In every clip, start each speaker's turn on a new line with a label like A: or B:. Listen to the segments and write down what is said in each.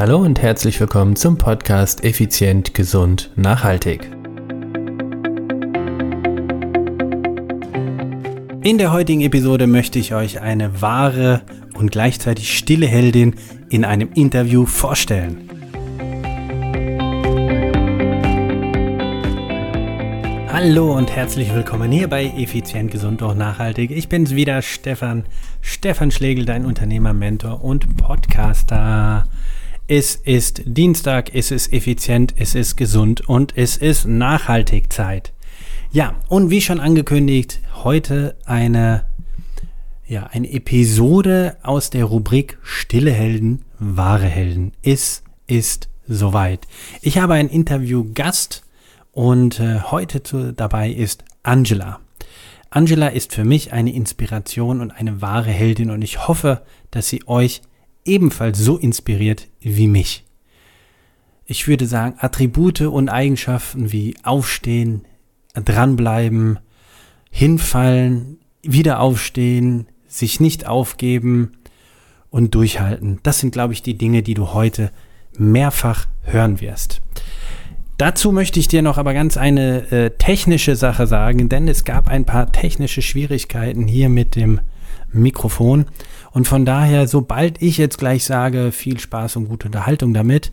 A: Hallo und herzlich willkommen zum Podcast Effizient, Gesund, Nachhaltig. In der heutigen Episode möchte ich euch eine wahre und gleichzeitig stille Heldin in einem Interview vorstellen. Hallo und herzlich willkommen hier bei Effizient, Gesund und Nachhaltig. Ich bin's wieder, Stefan, Stefan Schlegel, dein Unternehmer, Mentor und Podcaster. Es ist Dienstag, es ist effizient, es ist gesund und es ist nachhaltig Zeit. Ja, und wie schon angekündigt, heute eine, ja, eine Episode aus der Rubrik Stille Helden, wahre Helden. Es ist soweit. Ich habe einen Interview-Gast und äh, heute zu, dabei ist Angela. Angela ist für mich eine Inspiration und eine wahre Heldin und ich hoffe, dass sie euch ebenfalls so inspiriert wie mich. Ich würde sagen, Attribute und Eigenschaften wie Aufstehen, dranbleiben, hinfallen, wieder aufstehen, sich nicht aufgeben und durchhalten. Das sind, glaube ich, die Dinge, die du heute mehrfach hören wirst. Dazu möchte ich dir noch aber ganz eine äh, technische Sache sagen, denn es gab ein paar technische Schwierigkeiten hier mit dem Mikrofon. Und von daher, sobald ich jetzt gleich sage, viel Spaß und gute Unterhaltung damit,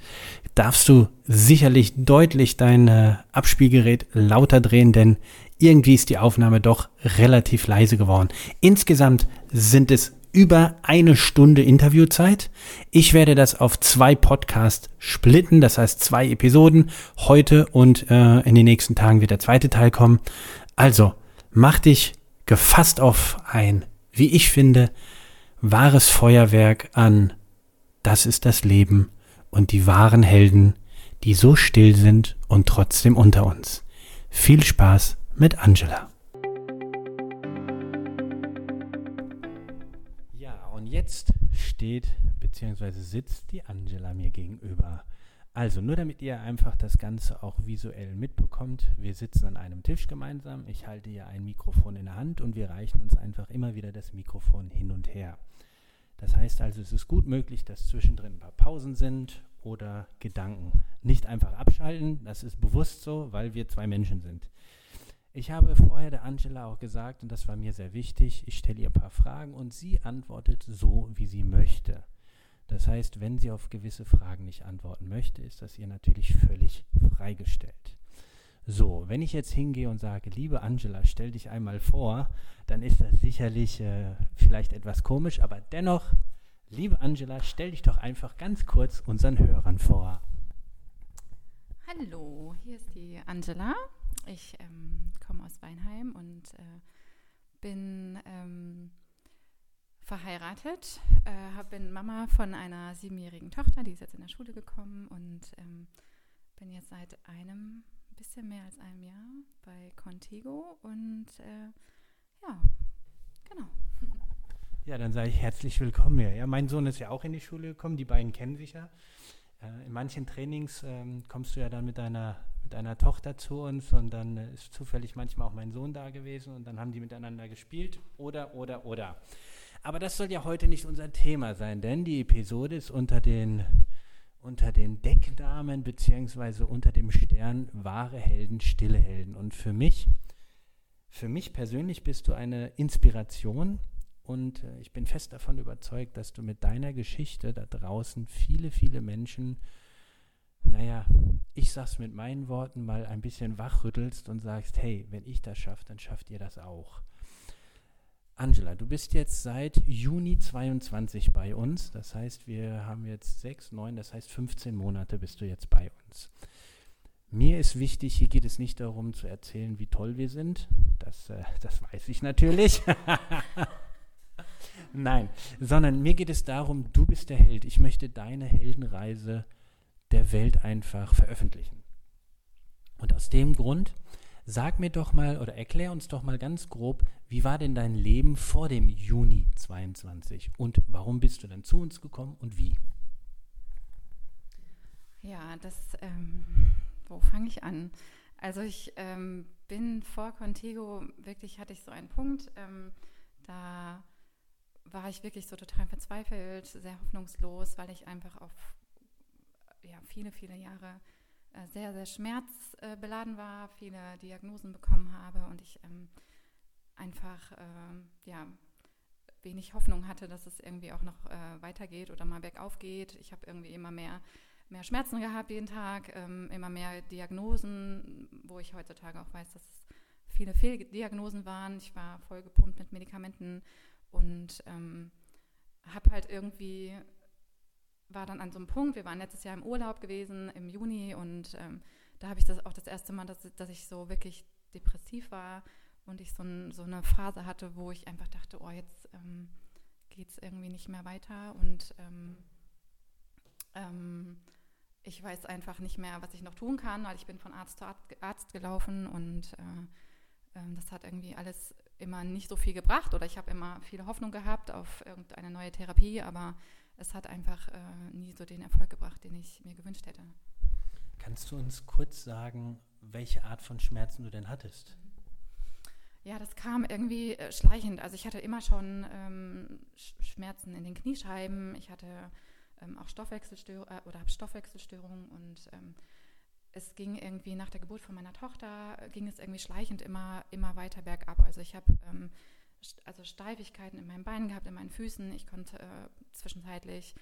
A: darfst du sicherlich deutlich dein äh, Abspielgerät lauter drehen, denn irgendwie ist die Aufnahme doch relativ leise geworden. Insgesamt sind es über eine Stunde Interviewzeit. Ich werde das auf zwei Podcasts splitten, das heißt zwei Episoden. Heute und äh, in den nächsten Tagen wird der zweite Teil kommen. Also, mach dich gefasst auf ein, wie ich finde, wahres Feuerwerk an. Das ist das Leben und die wahren Helden, die so still sind und trotzdem unter uns. Viel Spaß mit Angela. jetzt steht bzw. sitzt die Angela mir gegenüber. Also nur damit ihr einfach das Ganze auch visuell mitbekommt, wir sitzen an einem Tisch gemeinsam, ich halte hier ein Mikrofon in der Hand und wir reichen uns einfach immer wieder das Mikrofon hin und her. Das heißt also, es ist gut möglich, dass zwischendrin ein paar Pausen sind oder Gedanken. Nicht einfach abschalten, das ist bewusst so, weil wir zwei Menschen sind. Ich habe vorher der Angela auch gesagt, und das war mir sehr wichtig, ich stelle ihr ein paar Fragen und sie antwortet so, wie sie möchte. Das heißt, wenn sie auf gewisse Fragen nicht antworten möchte, ist das ihr natürlich völlig freigestellt. So, wenn ich jetzt hingehe und sage, liebe Angela, stell dich einmal vor, dann ist das sicherlich äh, vielleicht etwas komisch, aber dennoch, liebe Angela, stell dich doch einfach ganz kurz unseren Hörern vor.
B: Hallo, hier ist die Angela. Ich ähm, komme aus Weinheim und äh, bin ähm, verheiratet, äh, bin Mama von einer siebenjährigen Tochter, die ist jetzt in der Schule gekommen und ähm, bin jetzt seit einem bisschen mehr als einem Jahr bei Contigo und äh, ja, genau.
A: Ja, dann sage ich herzlich willkommen hier. Ja, mein Sohn ist ja auch in die Schule gekommen, die beiden kennen sich ja. Äh, in manchen Trainings ähm, kommst du ja dann mit deiner mit einer Tochter zu uns und dann äh, ist zufällig manchmal auch mein Sohn da gewesen und dann haben die miteinander gespielt oder, oder, oder. Aber das soll ja heute nicht unser Thema sein, denn die Episode ist unter den, unter den Decknamen beziehungsweise unter dem Stern wahre Helden, stille Helden. Und für mich, für mich persönlich bist du eine Inspiration und äh, ich bin fest davon überzeugt, dass du mit deiner Geschichte da draußen viele, viele Menschen naja, ich sag's mit meinen Worten, mal ein bisschen wachrüttelst und sagst, hey, wenn ich das schaffe, dann schafft ihr das auch. Angela, du bist jetzt seit Juni 22 bei uns. Das heißt, wir haben jetzt sechs, neun, das heißt 15 Monate bist du jetzt bei uns. Mir ist wichtig, hier geht es nicht darum zu erzählen, wie toll wir sind. Das, äh, das weiß ich natürlich. Nein, sondern mir geht es darum, du bist der Held. Ich möchte deine Heldenreise der Welt einfach veröffentlichen. Und aus dem Grund, sag mir doch mal oder erklär uns doch mal ganz grob, wie war denn dein Leben vor dem Juni 22 und warum bist du dann zu uns gekommen und wie?
B: Ja, das, ähm, wo fange ich an? Also ich ähm, bin vor Contigo, wirklich hatte ich so einen Punkt, ähm, da war ich wirklich so total verzweifelt, sehr hoffnungslos, weil ich einfach auf ja, viele, viele Jahre sehr, sehr schmerzbeladen war, viele Diagnosen bekommen habe und ich ähm, einfach äh, ja, wenig Hoffnung hatte, dass es irgendwie auch noch äh, weitergeht oder mal bergauf geht. Ich habe irgendwie immer mehr, mehr Schmerzen gehabt jeden Tag, ähm, immer mehr Diagnosen, wo ich heutzutage auch weiß, dass es viele Fehldiagnosen waren. Ich war voll gepumpt mit Medikamenten und ähm, habe halt irgendwie, war dann an so einem Punkt, wir waren letztes Jahr im Urlaub gewesen, im Juni und ähm, da habe ich das auch das erste Mal, dass, dass ich so wirklich depressiv war und ich so, ein, so, eine Phase hatte, wo ich einfach dachte, oh, jetzt ähm, geht es irgendwie nicht mehr weiter und ähm, ähm, ich weiß einfach nicht mehr, was ich noch tun kann, weil ich bin von Arzt zu Arzt gelaufen und äh, äh, das hat irgendwie alles immer nicht so viel gebracht oder ich habe immer viel Hoffnung gehabt auf irgendeine neue Therapie, aber es hat einfach äh, nie so den Erfolg gebracht, den ich mir gewünscht hätte.
A: Kannst du uns kurz sagen, welche Art von Schmerzen du denn hattest?
B: Ja, das kam irgendwie äh, schleichend. Also ich hatte immer schon ähm, Schmerzen in den Kniescheiben. Ich hatte ähm, auch Stoffwechselstörungen äh, oder habe Stoffwechselstörungen und ähm, es ging irgendwie nach der Geburt von meiner Tochter, äh, ging es irgendwie schleichend immer, immer weiter bergab. Also ich habe ähm, also Steifigkeiten in meinen Beinen gehabt, in meinen Füßen. Ich konnte äh, zwischenzeitlich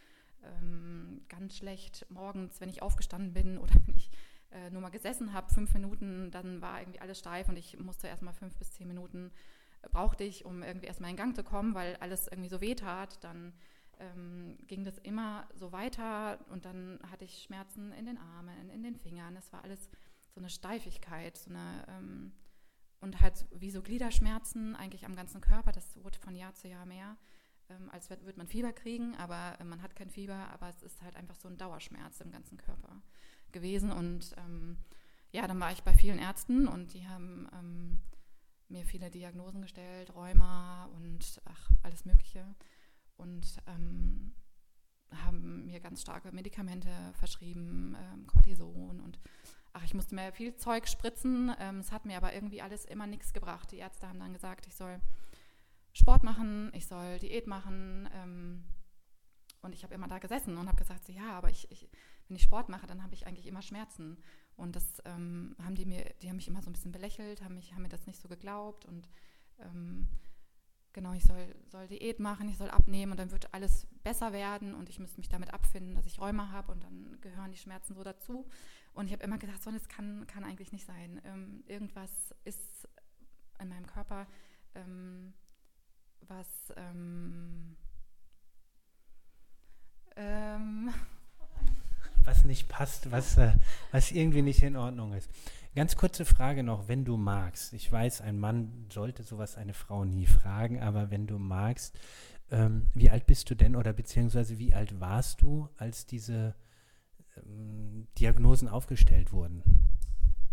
B: ähm, ganz schlecht morgens, wenn ich aufgestanden bin oder wenn ich äh, nur mal gesessen habe, fünf Minuten, dann war irgendwie alles steif und ich musste erstmal fünf bis zehn Minuten äh, brauchte ich, um irgendwie erstmal in Gang zu kommen, weil alles irgendwie so weh tat. Dann ähm, ging das immer so weiter und dann hatte ich Schmerzen in den Armen, in den Fingern. Es war alles so eine Steifigkeit, so eine ähm, und halt wie so Gliederschmerzen eigentlich am ganzen Körper. Das wurde von Jahr zu Jahr mehr, ähm, als würde man Fieber kriegen, aber äh, man hat kein Fieber, aber es ist halt einfach so ein Dauerschmerz im ganzen Körper gewesen. Und ähm, ja, dann war ich bei vielen Ärzten und die haben ähm, mir viele Diagnosen gestellt, Rheuma und ach, alles Mögliche und ähm, haben mir ganz starke Medikamente verschrieben, ähm, Cortison und ach, ich musste mir viel Zeug spritzen. Ähm, es hat mir aber irgendwie alles immer nichts gebracht. Die Ärzte haben dann gesagt, ich soll Sport machen, ich soll Diät machen. Ähm, und ich habe immer da gesessen und habe gesagt, so, ja, aber ich, ich, wenn ich Sport mache, dann habe ich eigentlich immer Schmerzen. Und das ähm, haben die mir, die haben mich immer so ein bisschen belächelt, haben, mich, haben mir das nicht so geglaubt und ähm, genau, ich soll, soll Diät machen, ich soll abnehmen und dann wird alles besser werden und ich müsste mich damit abfinden, dass ich Rheuma habe und dann gehören die Schmerzen so dazu. Und ich habe immer gedacht, so, das kann, kann eigentlich nicht sein. Ähm, irgendwas ist in meinem Körper, ähm, was ähm,
A: ähm was nicht passt, was, äh, was irgendwie nicht in Ordnung ist. Ganz kurze Frage noch, wenn du magst. Ich weiß, ein Mann sollte sowas eine Frau nie fragen, aber wenn du magst, ähm, wie alt bist du denn oder beziehungsweise wie alt warst du, als diese ähm, Diagnosen aufgestellt wurden?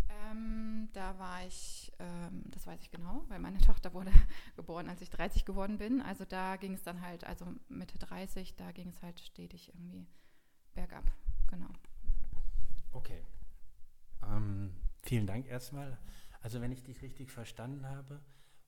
B: Ähm, da war ich, ähm, das weiß ich genau, weil meine Tochter wurde geboren, als ich 30 geworden bin. Also da ging es dann halt, also Mitte 30, da ging es halt stetig irgendwie bergab. Genau.
A: Okay. Ähm, vielen Dank erstmal. Also wenn ich dich richtig verstanden habe,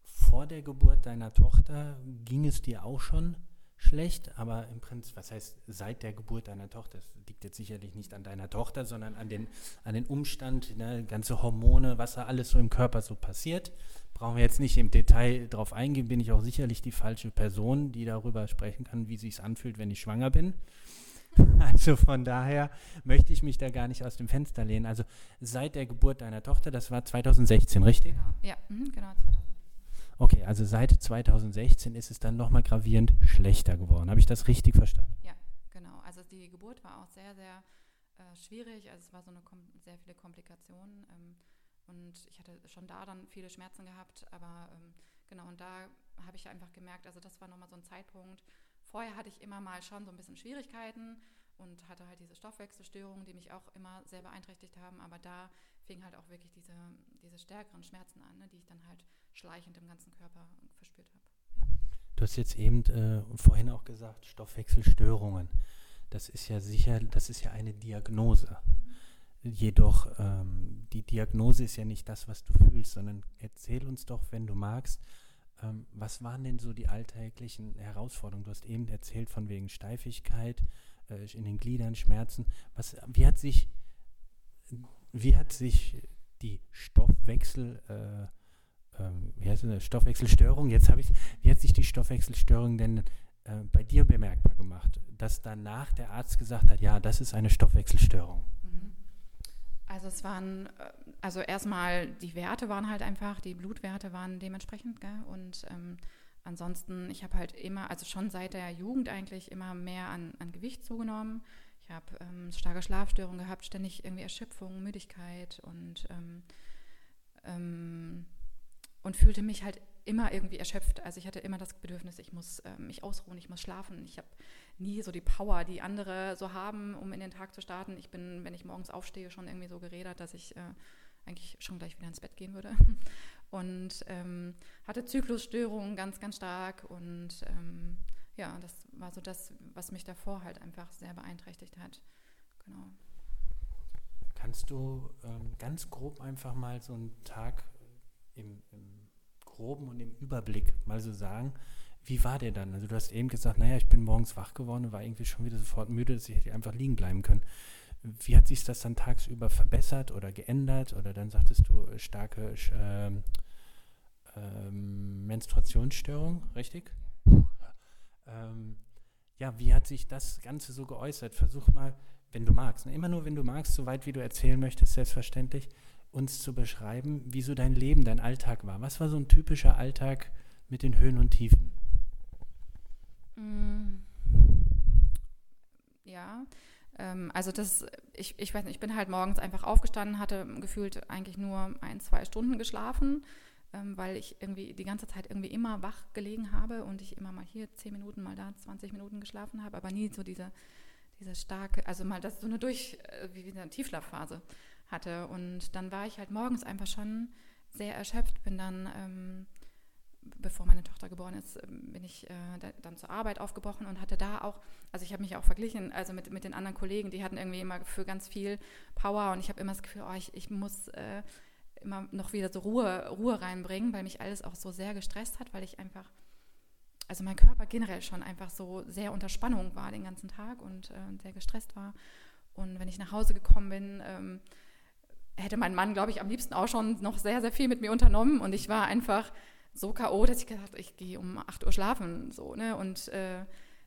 A: vor der Geburt deiner Tochter ging es dir auch schon schlecht, aber im Prinzip, was heißt seit der Geburt deiner Tochter? Das liegt jetzt sicherlich nicht an deiner Tochter, sondern an den, an den Umstand, ne, ganze Hormone, was da alles so im Körper so passiert. Brauchen wir jetzt nicht im Detail drauf eingehen, bin ich auch sicherlich die falsche Person, die darüber sprechen kann, wie sich anfühlt, wenn ich schwanger bin. Also von daher möchte ich mich da gar nicht aus dem Fenster lehnen. Also seit der Geburt deiner Tochter, das war 2016, richtig?
B: Genau, ja, mhm, genau, 2016.
A: Okay, also seit 2016 ist es dann nochmal gravierend schlechter geworden. Habe ich das richtig verstanden?
B: Ja, genau. Also die Geburt war auch sehr, sehr äh, schwierig. Also es war so eine sehr viele Komplikationen. Ähm, und ich hatte schon da dann viele Schmerzen gehabt. Aber ähm, genau, und da habe ich einfach gemerkt, also das war nochmal so ein Zeitpunkt, Vorher hatte ich immer mal schon so ein bisschen Schwierigkeiten und hatte halt diese Stoffwechselstörungen, die mich auch immer sehr beeinträchtigt haben. Aber da fing halt auch wirklich diese, diese stärkeren Schmerzen an, ne, die ich dann halt schleichend im ganzen Körper verspürt habe.
A: Du hast jetzt eben äh, vorhin auch gesagt, Stoffwechselstörungen. Das ist ja sicher, das ist ja eine Diagnose. Mhm. Jedoch, ähm, die Diagnose ist ja nicht das, was du fühlst, sondern erzähl uns doch, wenn du magst, ähm, was waren denn so die alltäglichen Herausforderungen? Du hast eben erzählt von wegen Steifigkeit. äh, in den Gliedern Schmerzen. Was, wie hat sich, wie hat sich die Stoffwechsel, äh, ähm, wie heißt das, Stoffwechselstörung, jetzt habe ich, wie hat sich die Stoffwechselstörung denn äh, bei dir bemerkbar gemacht, dass danach der Arzt gesagt hat, ja, das ist eine Stoffwechselstörung? Mhm.
B: Also es waren, äh, also erstmal die Werte waren halt einfach, die Blutwerte waren dementsprechend, gell? Und ähm, ansonsten, ich habe halt immer, also schon seit der Jugend eigentlich immer mehr an, an Gewicht zugenommen. Ich habe ähm, starke Schlafstörungen gehabt, ständig irgendwie Erschöpfung, Müdigkeit und ähm, ähm, und fühlte mich halt immer irgendwie erschöpft. Also ich hatte immer das Bedürfnis, ich muss äh, mich ausruhen, ich muss schlafen. Ich habe nie so die Power, die andere so haben, um in den Tag zu starten. Ich bin, wenn ich morgens aufstehe, schon irgendwie so geredet, dass ich äh, eigentlich schon gleich wieder ins Bett gehen würde. Und ähm, hatte Zyklusstörungen ganz, ganz stark. Und ähm, ja, das war so das, was mich davor halt einfach sehr beeinträchtigt hat. Genau.
A: Kannst du ähm, ganz grob einfach mal so einen Tag im, im Groben und im Überblick mal so sagen, wie war der dann? Also du hast eben gesagt, naja, ich bin morgens wach geworden und war irgendwie schon wieder sofort müde, dass ich hätte einfach liegen bleiben können. Wie hat sich das dann tagsüber verbessert oder geändert? Oder dann sagtest du äh, starke äh, äh, Menstruationsstörung, richtig? Ähm, ja, wie hat sich das Ganze so geäußert? Versuch mal, wenn du magst, ne? immer nur wenn du magst, so weit wie du erzählen möchtest, selbstverständlich, uns zu beschreiben, wie so dein Leben, dein Alltag war. Was war so ein typischer Alltag mit den Höhen und Tiefen?
B: Mm. Ja, ähm, also das, ich, ich weiß nicht, ich bin halt morgens einfach aufgestanden, hatte gefühlt eigentlich nur ein, zwei Stunden geschlafen, ähm, weil ich irgendwie die ganze Zeit irgendwie immer wach gelegen habe und ich immer mal hier zehn Minuten, mal da 20 Minuten geschlafen habe, aber nie so diese, diese starke, also mal das so eine durch, äh, wie eine Tiefschlafphase hatte. Und dann war ich halt morgens einfach schon sehr erschöpft, bin dann, ähm, bevor meine Tochter geboren ist, ähm, bin ich äh, dann zur Arbeit aufgebrochen und hatte da auch, also ich habe mich auch verglichen, also mit, mit den anderen Kollegen, die hatten irgendwie immer für ganz viel Power und ich habe immer das Gefühl, oh, ich, ich muss äh, immer noch wieder so Ruhe, Ruhe reinbringen, weil mich alles auch so sehr gestresst hat, weil ich einfach, also mein Körper generell schon einfach so sehr unter Spannung war den ganzen Tag und äh, sehr gestresst war. Und wenn ich nach Hause gekommen bin, ähm, hätte mein Mann, glaube ich, am liebsten auch schon noch sehr, sehr viel mit mir unternommen. Und ich war einfach so K.O., dass ich gesagt habe, ich gehe um 8 Uhr schlafen. So, ne? Und äh,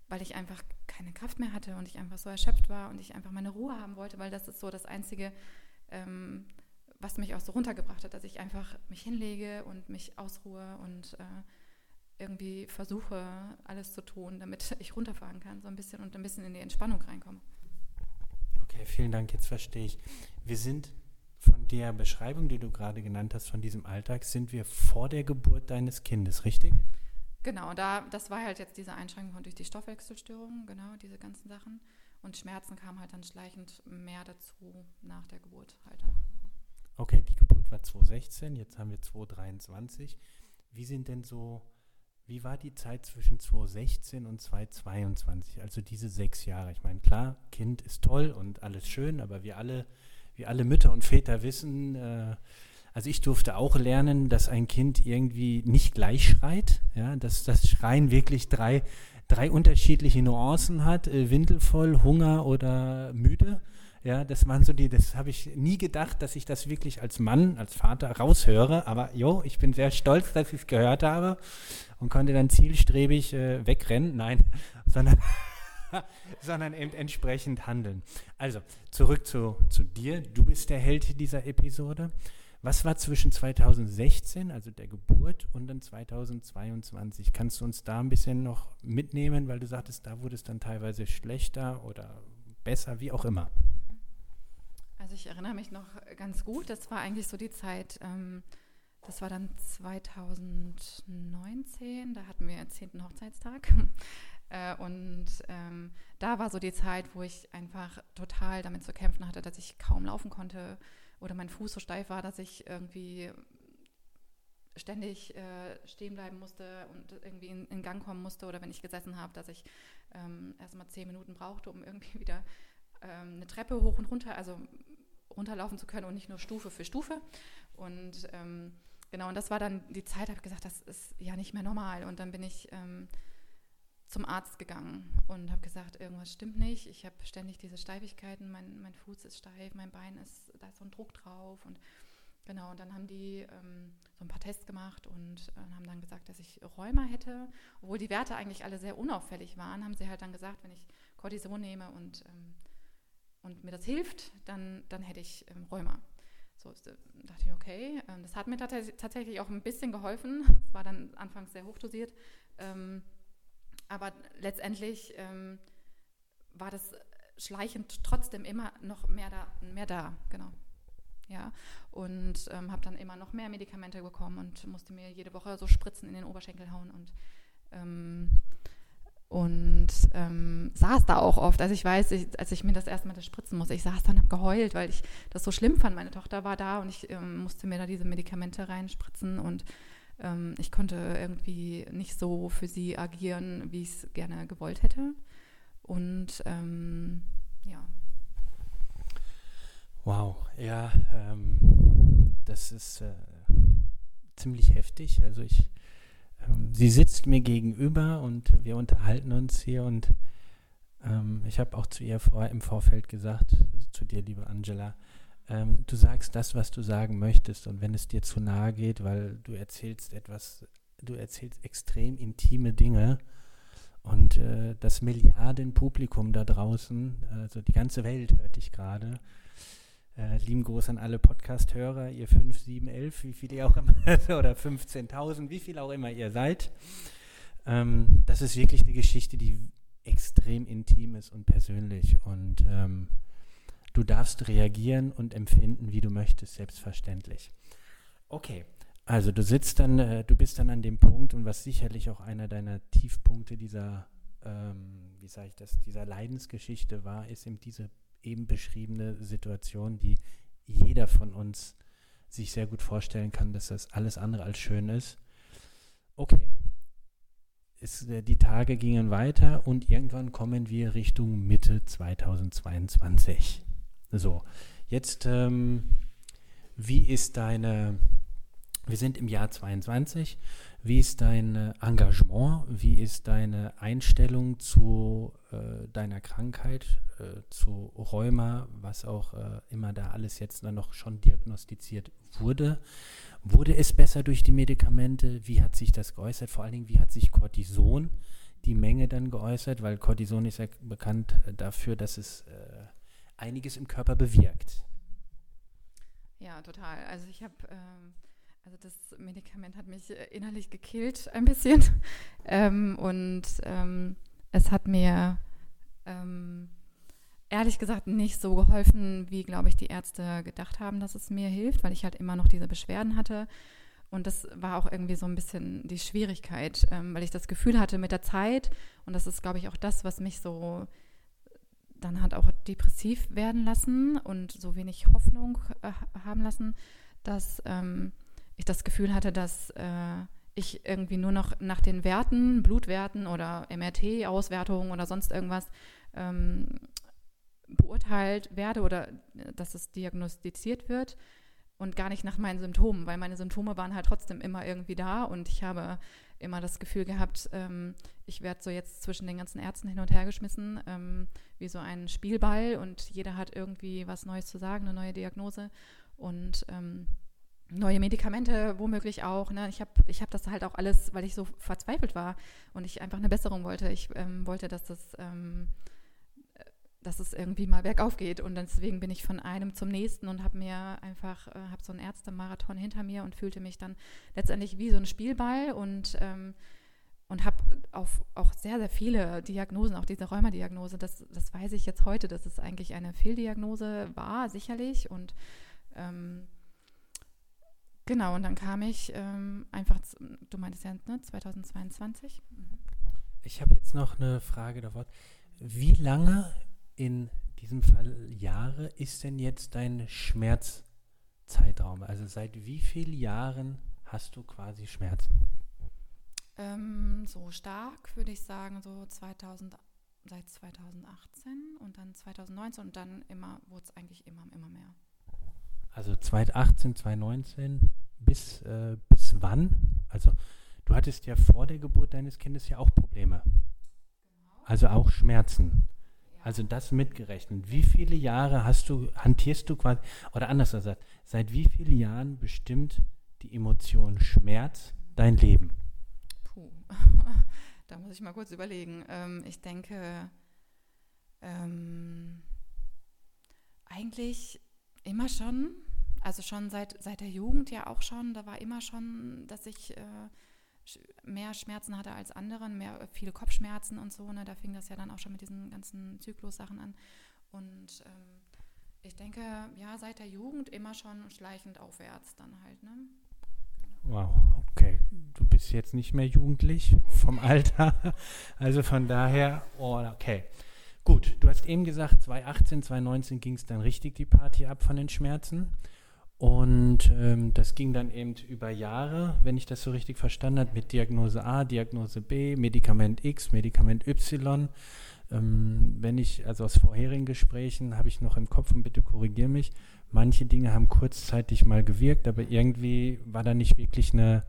B: weil ich einfach keine Kraft mehr hatte und ich einfach so erschöpft war und ich einfach meine Ruhe haben wollte, weil das ist so das Einzige, ähm, was mich auch so runtergebracht hat, dass ich einfach mich hinlege und mich ausruhe und äh, irgendwie versuche, alles zu tun, damit ich runterfahren kann, so ein bisschen und ein bisschen in die Entspannung reinkomme.
A: Okay, vielen Dank, jetzt verstehe ich. Wir sind von der Beschreibung, die du gerade genannt hast, von diesem Alltag, sind wir vor der Geburt deines Kindes, richtig?
B: Genau, da, das war halt jetzt diese Einschränkung durch die Stoffwechselstörung, genau, diese ganzen Sachen. Und Schmerzen kamen halt dann schleichend mehr dazu nach der Geburt halt dann.
A: Okay, die Geburt war 2016, jetzt haben wir 2023. Wie sind denn so, wie war die Zeit zwischen 2016 und 2022, also diese sechs Jahre? Ich meine, klar, Kind ist toll und alles schön, aber wir alle wie alle Mütter und Väter wissen, äh, also ich durfte auch lernen, dass ein Kind irgendwie nicht gleich schreit, ja, dass das Schreien wirklich drei, drei unterschiedliche Nuancen hat, äh, windelvoll, Hunger oder müde. Ja, das waren so die, das habe ich nie gedacht, dass ich das wirklich als Mann, als Vater raushöre, aber jo, ich bin sehr stolz, dass ich es gehört habe und konnte dann zielstrebig äh, wegrennen. Nein, sondern sondern eben entsprechend handeln. Also, zurück zu, zu dir. Du bist der Held dieser Episode. Was war zwischen 2016, also der Geburt, und dann 2022? Kannst du uns da ein bisschen noch mitnehmen, weil du sagtest, da wurde es dann teilweise schlechter oder besser, wie auch immer?
B: Also ich erinnere mich noch ganz gut, das war eigentlich so die Zeit, ähm, das war dann 2019, da hatten wir den 10. Hochzeitstag. Äh, und ähm, da war so die Zeit, wo ich einfach total damit zu kämpfen hatte, dass ich kaum laufen konnte oder mein Fuß so steif war, dass ich irgendwie ständig äh, stehen bleiben musste und irgendwie in, in, Gang kommen musste oder wenn ich gesessen habe, dass ich ähm, erstmal zehn Minuten brauchte, um irgendwie wieder ähm, eine Treppe hoch und runter, also runterlaufen zu können und nicht nur Stufe für Stufe. Und ähm, genau, und das war dann die Zeit, habe ich gesagt, das ist ja nicht mehr normal. Und dann bin ich ähm, zum Arzt gegangen und habe gesagt, irgendwas stimmt nicht. Ich habe ständig diese Steifigkeiten, mein, mein Fuß ist steif, mein Bein ist, da ist so ein Druck drauf und genau, und dann haben die ähm, so ein paar Tests gemacht und äh, haben dann gesagt, dass ich Rheuma hätte. Obwohl die Werte eigentlich alle sehr unauffällig waren, haben sie halt dann gesagt, wenn ich Cortison nehme und, ähm, und mir das hilft, dann, dann hätte ich ähm, Rheuma. So dachte ich, okay, ähm, das hat mir tatsächlich auch ein bisschen geholfen. Es war dann anfangs sehr hochdosiert. Ähm, aber letztendlich ähm, war das schleichend trotzdem immer noch mehr da, mehr da, genau. Ja, und ähm, habe dann immer noch mehr Medikamente bekommen und musste mir jede Woche so Spritzen in den Oberschenkel hauen und ähm, und ähm, saß da auch oft. Also ich weiß, ich, als ich mir das erste Mal das spritzen musste, ich saß dann, habe geheult, weil ich das so schlimm fand. Meine Tochter war da und ich ähm, musste mir da diese Medikamente reinspritzen und ähm, ich konnte irgendwie nicht so für sie agieren, wie ich es gerne gewollt hätte. Und ähm, ja.
A: Wow, ja, ähm, das ist äh, ziemlich heftig. Also ich, ähm, sie sitzt mir gegenüber und wir unterhalten uns hier und ähm, ich habe auch zu ihr vor, im Vorfeld gesagt, zu dir, liebe Angela, ähm, du sagst das, was du sagen möchtest. Und wenn es dir zu nahe geht, weil du erzählst etwas, du erzählst extrem intime Dinge und äh, das Milliardenpublikum da draußen, also die ganze Welt hört dich gerade. Äh, lieben Gruß an alle Podcast-Hörer, ihr 5, 7, 11, wie viele ihr auch immer, oder 15.000, wie viel auch immer ihr seid. Ähm, das ist wirklich eine Geschichte, die extrem intim ist und persönlich. Und ähm, Du darfst reagieren und empfinden, wie du möchtest, selbstverständlich. Okay, also du sitzt dann, äh, du bist dann an dem Punkt und was sicherlich auch einer deiner Tiefpunkte dieser, ähm, wie sage ich das, dieser Leidensgeschichte war, ist eben diese eben beschriebene Situation, die jeder von uns sich sehr gut vorstellen kann, dass das alles andere als schön ist. Okay, es, äh, die Tage gingen weiter und irgendwann kommen wir Richtung Mitte 2022. So, jetzt, ähm, wie ist deine, wir sind im Jahr 22, wie ist dein äh, Engagement, wie ist deine Einstellung zu äh, deiner Krankheit, äh, zu Rheuma, was auch äh, immer da alles jetzt dann noch schon diagnostiziert wurde? Wurde es besser durch die Medikamente? Wie hat sich das geäußert? Vor allen Dingen, wie hat sich Cortison, die Menge dann geäußert? Weil Cortison ist ja bekannt äh, dafür, dass es äh, einiges im Körper bewirkt.
B: Ja, total. Also ich habe, ähm, also das Medikament hat mich äh, innerlich gekillt ein bisschen ähm, und ähm, es hat mir ähm, ehrlich gesagt nicht so geholfen, wie glaube ich die Ärzte gedacht haben, dass es mir hilft, weil ich halt immer noch diese Beschwerden hatte. Und das war auch irgendwie so ein bisschen die Schwierigkeit, ähm, weil ich das Gefühl hatte mit der Zeit, und das ist, glaube ich, auch das, was mich so dann hat auch depressiv werden lassen und so wenig Hoffnung äh, haben lassen, dass ähm, ich das Gefühl hatte, dass äh, ich irgendwie nur noch nach den Werten, Blutwerten oder MRT-Auswertungen oder sonst irgendwas ähm, beurteilt werde oder äh, dass es diagnostiziert wird und gar nicht nach meinen Symptomen, weil meine Symptome waren halt trotzdem immer irgendwie da und ich habe immer das Gefühl gehabt, ähm, ich werde so jetzt zwischen den ganzen Ärzten hin und her geschmissen, ähm, wie so ein Spielball und jeder hat irgendwie was Neues zu sagen, eine neue Diagnose und ähm, neue Medikamente womöglich auch. Ne? Ich habe ich hab das halt auch alles, weil ich so verzweifelt war und ich einfach eine Besserung wollte. Ich ähm, wollte, dass das ähm, dass es irgendwie mal bergauf geht. Und deswegen bin ich von einem zum nächsten und habe mir einfach, äh, habe so einen Ärztemarathon hinter mir und fühlte mich dann letztendlich wie so ein Spielball und, ähm, und habe auf, auch sehr, sehr viele Diagnosen, auch diese Rheumadiagnose, das, das weiß ich jetzt heute, dass es eigentlich eine Fehldiagnose war, sicherlich. Und ähm, genau, und dann kam ich ähm, einfach, du meintest ja, ne, 2022. Mhm.
A: Ich habe jetzt noch eine Frage davon. Wie lange in diesem Fall Jahre ist denn jetzt dein Schmerzzeitraum? Also seit wie vielen Jahren hast du quasi Schmerzen?
B: Ähm, so stark würde ich sagen, so 2000, seit 2018 und dann 2019 und dann immer, wurde es eigentlich immer, immer mehr.
A: Also 2018, 2019 bis, äh, bis wann? Also du hattest ja vor der Geburt deines Kindes ja auch Probleme. Also auch Schmerzen. Also das mitgerechnet. Wie viele Jahre hast du, hantierst du quasi, oder anders gesagt, seit wie vielen Jahren bestimmt die Emotion Schmerz dein Leben?
B: Puh, da muss ich mal kurz überlegen. Ähm, ich denke, ähm, eigentlich immer schon, also schon seit, seit der Jugend ja auch schon, da war immer schon, dass ich äh, mehr Schmerzen hatte als anderen, mehr viele Kopfschmerzen und so. Ne? Da fing das ja dann auch schon mit diesen ganzen Zyklus-Sachen an. Und ähm, ich denke, ja, seit der Jugend immer schon schleichend aufwärts dann halt. Ne?
A: Wow, okay. Du bist jetzt nicht mehr jugendlich vom Alter. Also von daher, oh, okay. Gut, du hast eben gesagt, 2018, 2019 ging es dann richtig die Party ab von den Schmerzen. Und ähm, das ging dann eben über Jahre, wenn ich das so richtig verstanden habe, mit Diagnose A, Diagnose B, Medikament X, Medikament Y. Ähm, wenn ich, also aus vorherigen Gesprächen habe ich noch im Kopf, und bitte korrigiere mich, manche Dinge haben kurzzeitig mal gewirkt, aber irgendwie war da nicht wirklich eine,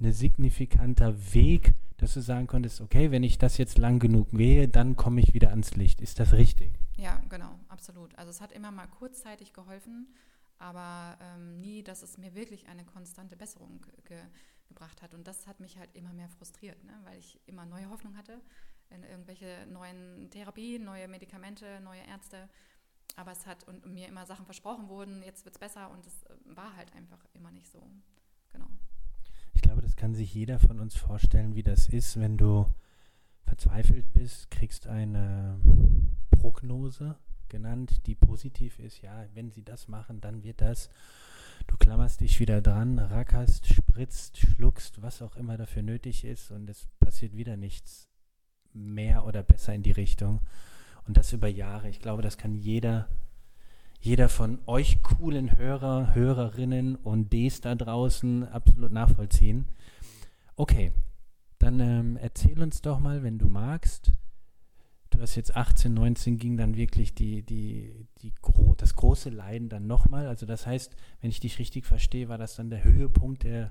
A: eine signifikanter Weg, dass du sagen konntest, okay, wenn ich das jetzt lang genug wehe, dann komme ich wieder ans Licht. Ist das richtig?
B: Ja, genau, absolut. Also es hat immer mal kurzzeitig geholfen aber ähm, nie, dass es mir wirklich eine konstante Besserung ge gebracht hat. Und das hat mich halt immer mehr frustriert, ne? weil ich immer neue Hoffnung hatte in irgendwelche neuen Therapien, neue Medikamente, neue Ärzte. Aber es hat und mir immer Sachen versprochen wurden, jetzt wird es besser und es äh, war halt einfach immer nicht so. Genau.
A: Ich glaube, das kann sich jeder von uns vorstellen, wie das ist, wenn du verzweifelt bist, kriegst eine Prognose genannt, die positiv ist. Ja, wenn sie das machen, dann wird das. Du klammerst dich wieder dran, rackerst, spritzt, schluckst, was auch immer dafür nötig ist und es passiert wieder nichts mehr oder besser in die Richtung. Und das über Jahre. Ich glaube, das kann jeder, jeder von euch coolen Hörer, Hörerinnen und Ds da draußen absolut nachvollziehen. Okay, dann ähm, erzähl uns doch mal, wenn du magst, du hast jetzt 18, 19 ging dann wirklich die, die, die gro das große Leiden dann nochmal. Also das heißt, wenn ich dich richtig verstehe, war das dann der Höhepunkt, der,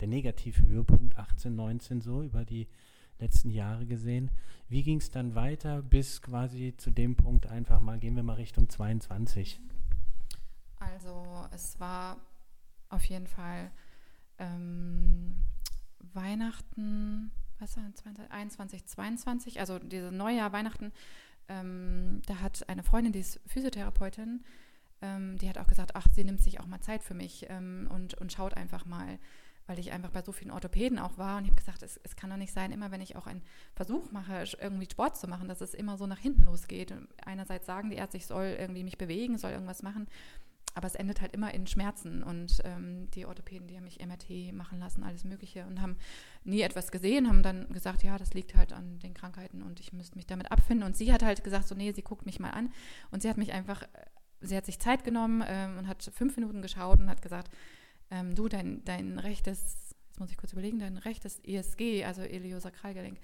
A: der negative Höhepunkt 18, 19 so über die letzten Jahre gesehen. Wie ging es dann weiter bis quasi zu dem Punkt einfach mal, gehen wir mal Richtung 22?
B: Also es war auf jeden Fall ähm, Weihnachten was war 21, 22, also dieses Neujahr, Weihnachten, ähm, da hat eine Freundin, die ist Physiotherapeutin, ähm, die hat auch gesagt, ach, sie nimmt sich auch mal Zeit für mich ähm, und, und schaut einfach mal, weil ich einfach bei so vielen Orthopäden auch war und ich habe gesagt, es, es kann doch nicht sein, immer wenn ich auch einen Versuch mache, irgendwie Sport zu machen, dass es immer so nach hinten losgeht. einerseits sagen die Ärzte, ich soll irgendwie mich bewegen, soll irgendwas machen aber es endet halt immer in Schmerzen und ähm, die Orthopäden, die haben mich MRT machen lassen, alles Mögliche und haben nie etwas gesehen, haben dann gesagt, ja, das liegt halt an den Krankheiten und ich müsste mich damit abfinden. Und sie hat halt gesagt, so, nee, sie guckt mich mal an und sie hat mich einfach, sie hat sich Zeit genommen ähm, und hat fünf Minuten geschaut und hat gesagt, ähm, du, dein, dein rechtes, jetzt muss ich kurz überlegen, dein rechtes ESG, also Iliosakralgelenk,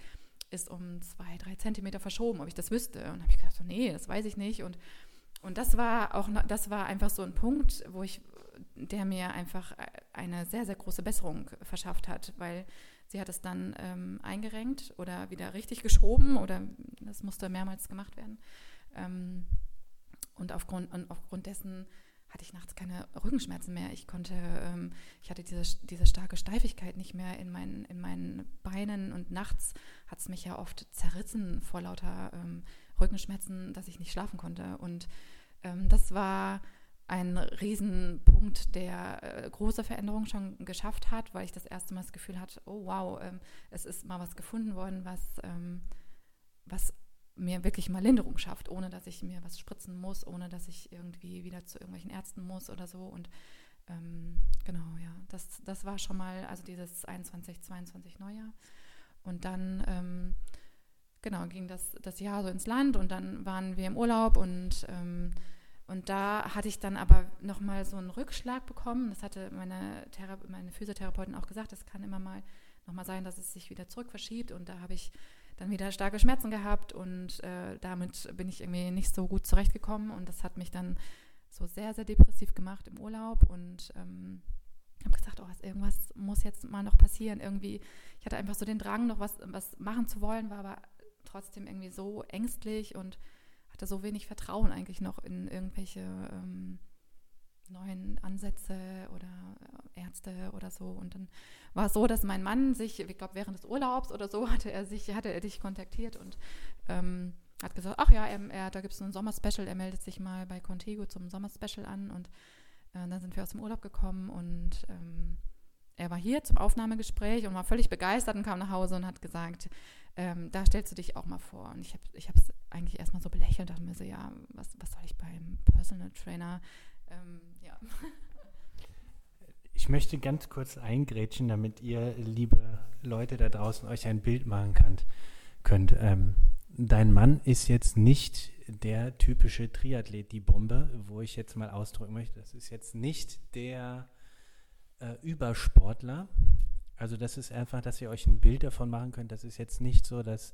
B: ist um zwei, drei Zentimeter verschoben, ob ich das wüsste. Und habe ich gesagt, so, nee, das weiß ich nicht und und das war auch, das war einfach so ein Punkt, wo ich, der mir einfach eine sehr, sehr große Besserung verschafft hat, weil sie hat es dann ähm, eingerenkt oder wieder richtig geschoben oder das musste mehrmals gemacht werden. Ähm, und aufgrund, und aufgrund dessen hatte ich nachts keine Rückenschmerzen mehr. Ich konnte, ähm, ich hatte diese, diese starke Steifigkeit nicht mehr in meinen, in meinen Beinen und nachts hat es mich ja oft zerrissen vor lauter ähm, Rückenschmerzen, dass ich nicht schlafen konnte. Und ähm, das war ein Riesenpunkt, der äh, große Veränderungen schon geschafft hat, weil ich das erste Mal das Gefühl hatte, oh wow, ähm, es ist mal was gefunden worden, was, ähm, was mir wirklich mal Linderung schafft, ohne dass ich mir was spritzen muss, ohne dass ich irgendwie wieder zu irgendwelchen Ärzten muss oder so. Und ähm, genau, ja, das, das war schon mal, also dieses 21, 22 Neujahr. Und dann ähm, genau, ging das, das Jahr so ins Land und dann waren wir im Urlaub und, und da hatte ich dann aber nochmal so einen Rückschlag bekommen. Das hatte meine, Thera meine Physiotherapeutin auch gesagt, es kann immer mal nochmal sein, dass es sich wieder zurück verschiebt und da habe ich dann wieder starke Schmerzen gehabt und äh, damit bin ich irgendwie nicht so gut zurechtgekommen und das hat mich dann so sehr, sehr depressiv gemacht im Urlaub und ähm, habe gesagt, oh, irgendwas muss jetzt mal noch passieren. Irgendwie, ich hatte einfach so den Drang, noch was, was machen zu wollen, war aber trotzdem irgendwie so ängstlich und hatte so wenig Vertrauen eigentlich noch in irgendwelche ähm, neuen Ansätze oder äh, Ärzte oder so. Und dann war es so, dass mein Mann sich, ich glaube während des Urlaubs oder so, hatte er sich, hatte er dich kontaktiert und ähm, hat gesagt, ach ja, er, er, da gibt es ein Sommerspecial, er meldet sich mal bei Contigo zum Sommerspecial an und äh, dann sind wir aus dem Urlaub gekommen und ähm, er war hier zum Aufnahmegespräch und war völlig begeistert und kam nach Hause und hat gesagt, ähm, da stellst du dich auch mal vor. Und ich habe es eigentlich erstmal so belächelt, dachte mir so, ja, was, was soll ich beim Personal Trainer? Ähm, ja.
A: Ich möchte ganz kurz eingrätschen, damit ihr, liebe Leute da draußen, euch ein Bild machen könnt. könnt. Ähm, dein Mann ist jetzt nicht der typische Triathlet, die Bombe, wo ich jetzt mal ausdrücken möchte. Das ist jetzt nicht der äh, Übersportler. Also das ist einfach, dass ihr euch ein Bild davon machen könnt. Das ist jetzt nicht so, dass,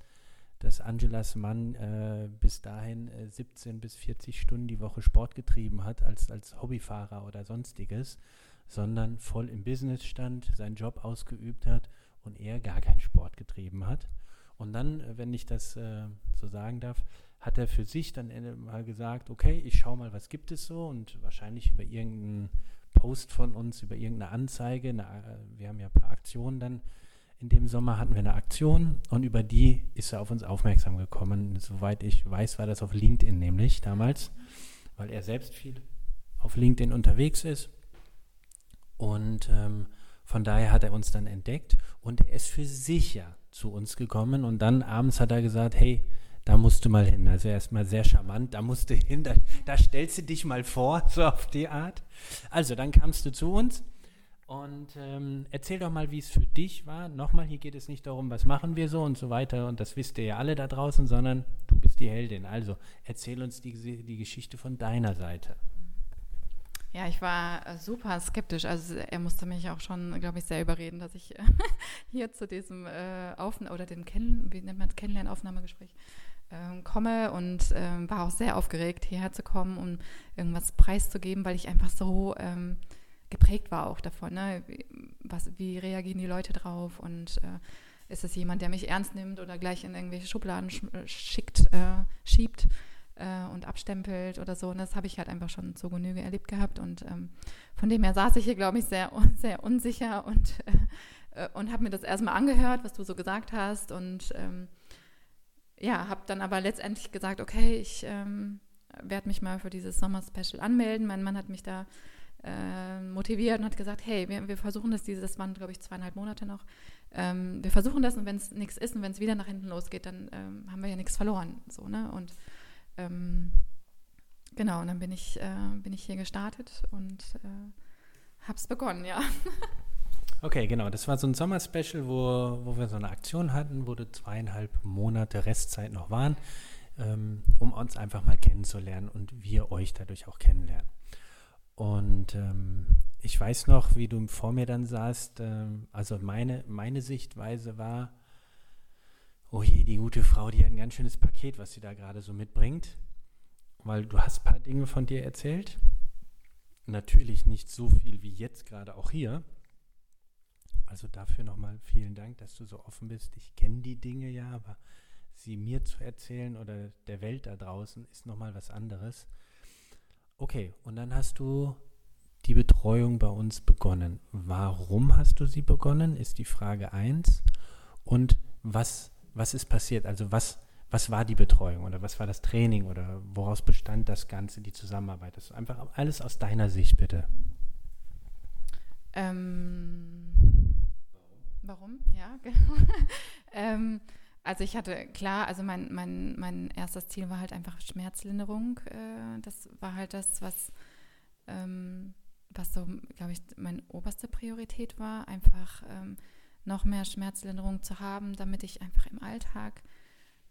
A: dass Angelas Mann äh, bis dahin äh, 17 bis 40 Stunden die Woche Sport getrieben hat als, als Hobbyfahrer oder sonstiges, sondern voll im Business stand, seinen Job ausgeübt hat und er gar keinen Sport getrieben hat. Und dann, äh, wenn ich das äh, so sagen darf, hat er für sich dann mal gesagt, okay, ich schaue mal, was gibt es so und wahrscheinlich über irgendeinen Post von uns, über irgendeine Anzeige, eine, äh, wir haben ja ein paar Aktionen dann, in dem Sommer hatten wir eine Aktion und über die ist er auf uns aufmerksam gekommen. Soweit ich weiß, war das auf LinkedIn nämlich damals, weil er selbst viel auf LinkedIn unterwegs ist. Und ähm, von daher hat er uns dann entdeckt und er ist für sich ja zu uns gekommen und dann abends hat er gesagt, hey, da musst du mal hin. Also erstmal sehr charmant, da musst du hin, da, da stellst du dich mal vor, so auf die Art. Also dann kamst du zu uns und ähm, erzähl doch mal, wie es für dich war. Nochmal, hier geht es nicht darum, was machen wir so und so weiter und das wisst ihr ja alle da draußen, sondern du bist die Heldin. Also erzähl uns die, die Geschichte von deiner Seite.
B: Ja, ich war äh, super skeptisch. Also er musste mich auch schon, glaube ich, sehr überreden, dass ich hier zu diesem äh, Aufn oder dem Kennen, wie nennt man es, Kennenlernaufnahmegespräch komme und äh, war auch sehr aufgeregt, hierher zu kommen, um irgendwas preiszugeben, weil ich einfach so ähm, geprägt war auch davon. Ne? Wie, was, wie reagieren die Leute drauf und äh, ist es jemand, der mich ernst nimmt oder gleich in irgendwelche Schubladen sch äh, schickt, schiebt? äh, und abstempelt oder so. Und das habe ich halt einfach schon zur Genüge erlebt gehabt. Und ähm, von dem her saß ich hier, glaube ich, sehr, sehr unsicher und, äh, und habe mir das erstmal angehört, was du so gesagt hast. Und ähm, ja, habe dann aber letztendlich gesagt, okay, ich ähm, werde mich mal für dieses Sommer-Special anmelden. Mein Mann hat mich da äh, motiviert und hat gesagt, hey, wir, wir versuchen das, dieses, das waren, glaube ich, zweieinhalb Monate noch. Ähm, wir versuchen das und wenn es nichts ist und wenn es wieder nach hinten losgeht, dann ähm, haben wir ja nichts verloren. So, ne? Und ähm, genau, und dann bin ich, äh, bin ich hier gestartet und äh, hab's begonnen, ja.
A: Okay, genau. Das war so ein Sommer-Special, wo, wo wir so eine Aktion hatten, wo du zweieinhalb Monate Restzeit noch waren, ähm, um uns einfach mal kennenzulernen und wir euch dadurch auch kennenlernen. Und ähm, ich weiß noch, wie du vor mir dann saßt. Ähm, also meine, meine Sichtweise war, oh je, die gute Frau, die hat ein ganz schönes Paket, was sie da gerade so mitbringt. Weil du hast ein paar Dinge von dir erzählt. Natürlich nicht so viel wie jetzt gerade auch hier. Also dafür nochmal vielen Dank, dass du so offen bist. Ich kenne die Dinge ja, aber sie mir zu erzählen oder der Welt da draußen ist nochmal was anderes. Okay, und dann hast du die Betreuung bei uns begonnen. Warum hast du sie begonnen, ist die Frage 1. Und was was ist passiert? Also was, was war die Betreuung oder was war das Training oder woraus bestand das Ganze, die Zusammenarbeit? Das ist einfach alles aus deiner Sicht, bitte.
B: Ähm, warum? Ja, genau. ähm, also ich hatte, klar, also mein, mein, mein erstes Ziel war halt einfach Schmerzlinderung. Äh, das war halt das, was, ähm, was so, glaube ich, meine oberste Priorität war. Einfach ähm, noch mehr Schmerzlinderung zu haben, damit ich einfach im Alltag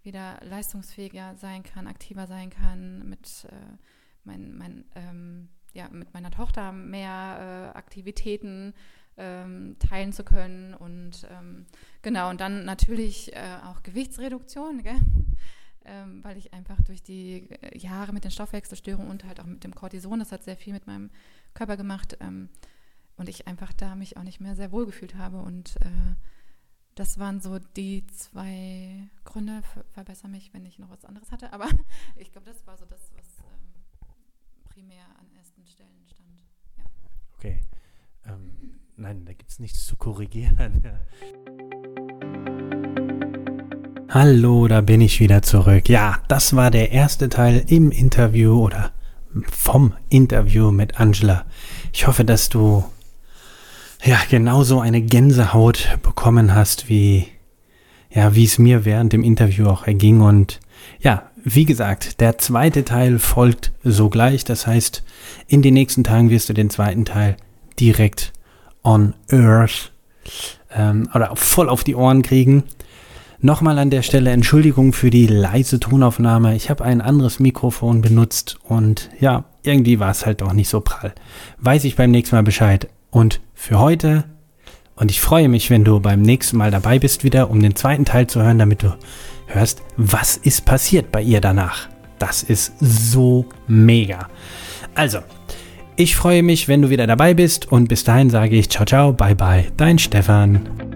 B: wieder leistungsfähiger sein kann, aktiver sein kann, mit, äh, mein, mein, ähm, ja, mit meiner Tochter mehr äh, Aktivitäten ähm, teilen zu können und ähm, genau und dann natürlich äh, auch Gewichtsreduktion, ähm, weil ich einfach durch die äh, Jahre mit den Stoffwechselstörungen und halt auch mit dem Cortison, das hat sehr viel mit meinem Körper gemacht, ähm, und ich einfach da mich auch nicht mehr sehr wohl gefühlt habe und äh, das waren so die zwei Gründe. Verbessere mich, wenn ich noch was anderes hatte. Aber ich glaube, das war so das, was ähm, primär an ersten Stellen stand. Ja.
A: Okay. Ähm, nein, da gibt es nichts zu korrigieren. Ja. Hallo, da bin ich wieder zurück. Ja, das war der erste Teil im Interview oder vom Interview mit Angela. Ich hoffe, dass du ja genauso eine Gänsehaut bekommen hast, wie ja, wie es mir während dem Interview auch erging und ja, wie gesagt, der zweite Teil folgt sogleich. Das heißt, in den nächsten Tagen wirst du den zweiten Teil direkt on Earth ähm, oder voll auf die Ohren kriegen. Nochmal an der Stelle Entschuldigung für die leise Tonaufnahme. Ich habe ein anderes Mikrofon benutzt und ja, irgendwie war es halt doch nicht so prall. Weiß ich beim nächsten Mal Bescheid. Und für heute, und ich freue mich, wenn du beim nächsten Mal dabei bist wieder, um den zweiten Teil zu hören, damit du hörst, was ist passiert bei ihr danach. Das ist so mega. Also, ich freue mich, wenn du wieder dabei bist und bis dahin sage ich ciao ciao, bye bye, dein Stefan.